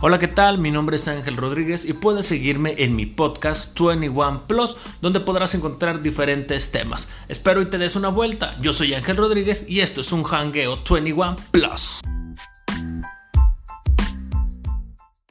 Hola, ¿qué tal? Mi nombre es Ángel Rodríguez y puedes seguirme en mi podcast 21 Plus, donde podrás encontrar diferentes temas. Espero y te des una vuelta. Yo soy Ángel Rodríguez y esto es un Hangueo 21 Plus.